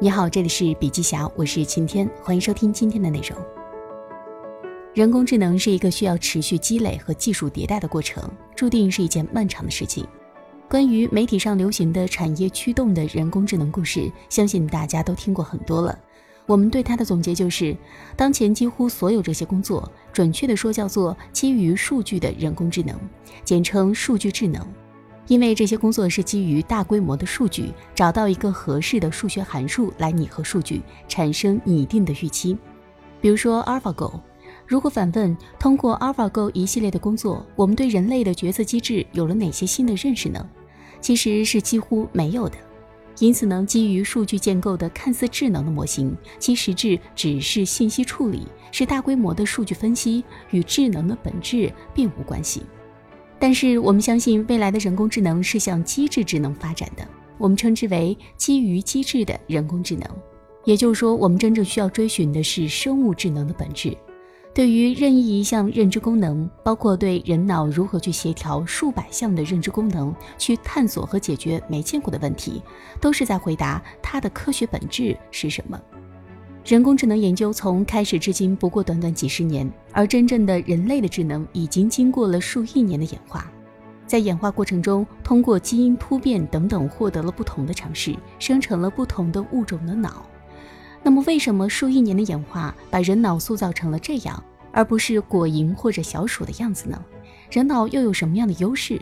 你好，这里是笔记侠，我是晴天，欢迎收听今天的内容。人工智能是一个需要持续积累和技术迭代的过程，注定是一件漫长的事情。关于媒体上流行的产业驱动的人工智能故事，相信大家都听过很多了。我们对它的总结就是，当前几乎所有这些工作，准确的说叫做基于数据的人工智能，简称数据智能。因为这些工作是基于大规模的数据，找到一个合适的数学函数来拟合数据，产生拟定的预期。比如说 AlphaGo，如果反问通过 AlphaGo 一系列的工作，我们对人类的决策机制有了哪些新的认识呢？其实是几乎没有的。因此呢，基于数据建构的看似智能的模型，其实质只是信息处理，是大规模的数据分析，与智能的本质并无关系。但是我们相信，未来的人工智能是向机制智能发展的，我们称之为基于机制的人工智能。也就是说，我们真正需要追寻的是生物智能的本质。对于任意一项认知功能，包括对人脑如何去协调数百项的认知功能，去探索和解决没见过的问题，都是在回答它的科学本质是什么。人工智能研究从开始至今不过短短几十年，而真正的人类的智能已经经过了数亿年的演化，在演化过程中，通过基因突变等等获得了不同的尝试，生成了不同的物种的脑。那么，为什么数亿年的演化把人脑塑造成了这样，而不是果蝇或者小鼠的样子呢？人脑又有什么样的优势？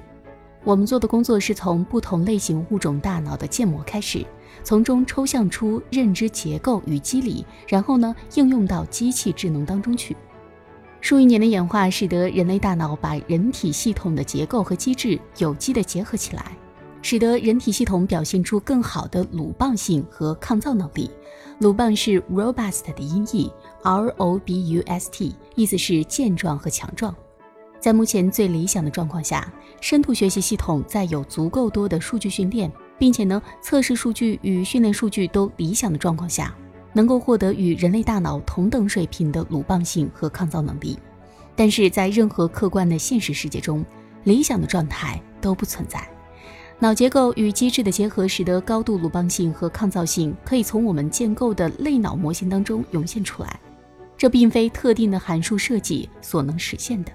我们做的工作是从不同类型物种大脑的建模开始，从中抽象出认知结构与机理，然后呢应用到机器智能当中去。数亿年的演化使得人类大脑把人体系统的结构和机制有机的结合起来，使得人体系统表现出更好的鲁棒性和抗造能力。鲁棒是 robust 的音译，R O B U S T，意思是健壮和强壮。在目前最理想的状况下，深度学习系统在有足够多的数据训练，并且呢测试数据与训练数据都理想的状况下，能够获得与人类大脑同等水平的鲁棒性和抗造能力。但是在任何客观的现实世界中，理想的状态都不存在。脑结构与机制的结合，使得高度鲁棒性和抗造性可以从我们建构的类脑模型当中涌现出来，这并非特定的函数设计所能实现的。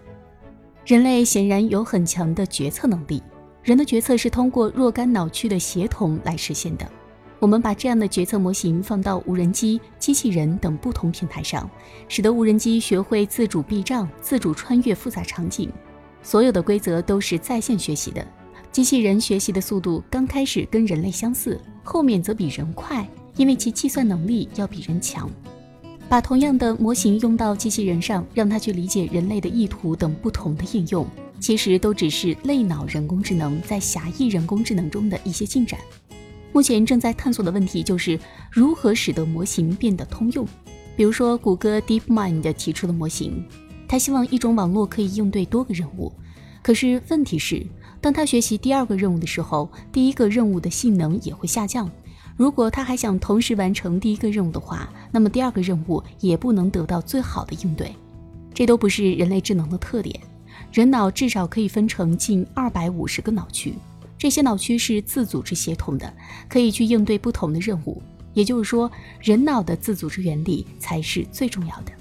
人类显然有很强的决策能力，人的决策是通过若干脑区的协同来实现的。我们把这样的决策模型放到无人机、机器人等不同平台上，使得无人机学会自主避障、自主穿越复杂场景。所有的规则都是在线学习的，机器人学习的速度刚开始跟人类相似，后面则比人快，因为其计算能力要比人强。把同样的模型用到机器人上，让它去理解人类的意图等不同的应用，其实都只是类脑人工智能在狭义人工智能中的一些进展。目前正在探索的问题就是如何使得模型变得通用。比如说，谷歌 DeepMind 提出的模型，他希望一种网络可以应对多个任务。可是问题是，当他学习第二个任务的时候，第一个任务的性能也会下降。如果他还想同时完成第一个任务的话，那么第二个任务也不能得到最好的应对。这都不是人类智能的特点。人脑至少可以分成近二百五十个脑区，这些脑区是自组织协同的，可以去应对不同的任务。也就是说，人脑的自组织原理才是最重要的。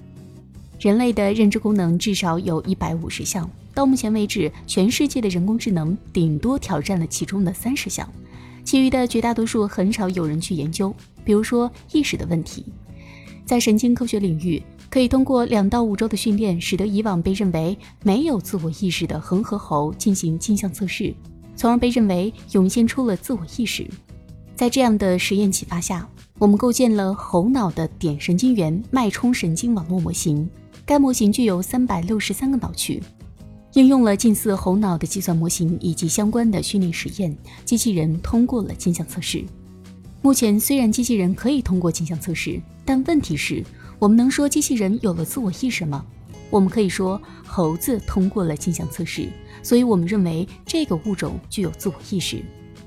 人类的认知功能至少有一百五十项，到目前为止，全世界的人工智能顶多挑战了其中的三十项。其余的绝大多数很少有人去研究，比如说意识的问题，在神经科学领域，可以通过两到五周的训练，使得以往被认为没有自我意识的恒河猴进行镜像测试，从而被认为涌现出了自我意识。在这样的实验启发下，我们构建了猴脑的点神经元脉冲神经网络模型，该模型具有三百六十三个脑区。应用了近似猴脑的计算模型以及相关的训练实验，机器人通过了镜像测试。目前，虽然机器人可以通过镜像测试，但问题是，我们能说机器人有了自我意识吗？我们可以说，猴子通过了镜像测试，所以我们认为这个物种具有自我意识。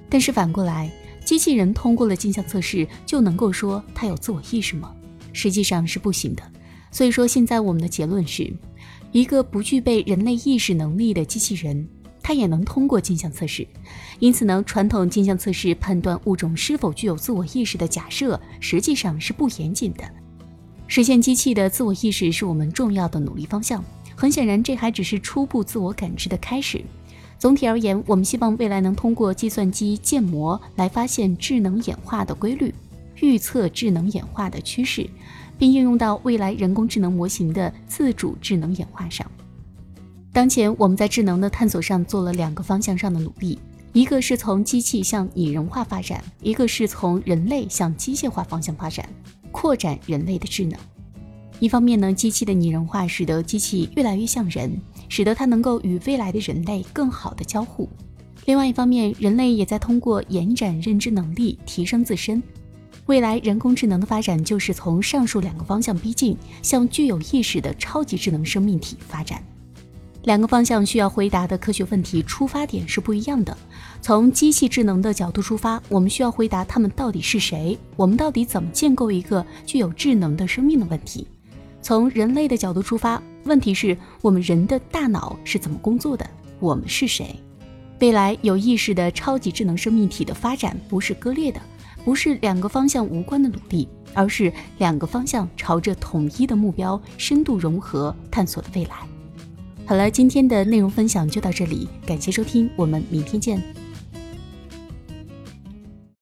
但是反过来，机器人通过了镜像测试，就能够说它有自我意识吗？实际上是不行的。所以说，现在我们的结论是。一个不具备人类意识能力的机器人，它也能通过镜像测试。因此呢，传统镜像测试判断物种是否具有自我意识的假设，实际上是不严谨的。实现机器的自我意识是我们重要的努力方向。很显然，这还只是初步自我感知的开始。总体而言，我们希望未来能通过计算机建模来发现智能演化的规律，预测智能演化的趋势，并应用到未来人工智能模型的自主智能演化上。当前，我们在智能的探索上做了两个方向上的努力：一个是从机器向拟人化发展，一个是从人类向机械化方向发展，扩展人类的智能。一方面呢，机器的拟人化使得机器越来越像人，使得它能够与未来的人类更好的交互；另外一方面，人类也在通过延展认知能力提升自身。未来人工智能的发展就是从上述两个方向逼近，向具有意识的超级智能生命体发展。两个方向需要回答的科学问题出发点是不一样的。从机器智能的角度出发，我们需要回答他们到底是谁，我们到底怎么建构一个具有智能的生命的问题。从人类的角度出发，问题是我们人的大脑是怎么工作的？我们是谁？未来有意识的超级智能生命体的发展不是割裂的，不是两个方向无关的努力，而是两个方向朝着统一的目标深度融合探索的未来。好了，今天的内容分享就到这里，感谢收听，我们明天见。